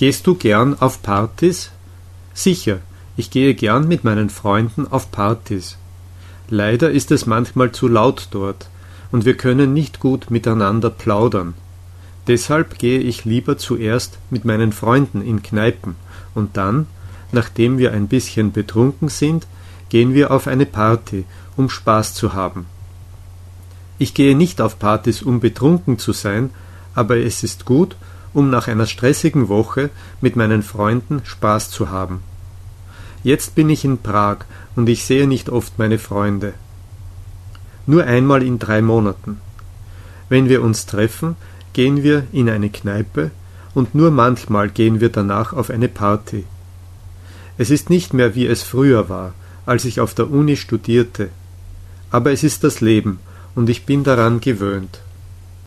Gehst du gern auf Partys? Sicher, ich gehe gern mit meinen Freunden auf Partys. Leider ist es manchmal zu laut dort, und wir können nicht gut miteinander plaudern. Deshalb gehe ich lieber zuerst mit meinen Freunden in Kneipen, und dann, nachdem wir ein bisschen betrunken sind, gehen wir auf eine Party, um Spaß zu haben. Ich gehe nicht auf Partys, um betrunken zu sein, aber es ist gut, um nach einer stressigen Woche mit meinen Freunden Spaß zu haben. Jetzt bin ich in Prag und ich sehe nicht oft meine Freunde. Nur einmal in drei Monaten. Wenn wir uns treffen, gehen wir in eine Kneipe und nur manchmal gehen wir danach auf eine Party. Es ist nicht mehr wie es früher war, als ich auf der Uni studierte. Aber es ist das Leben und ich bin daran gewöhnt.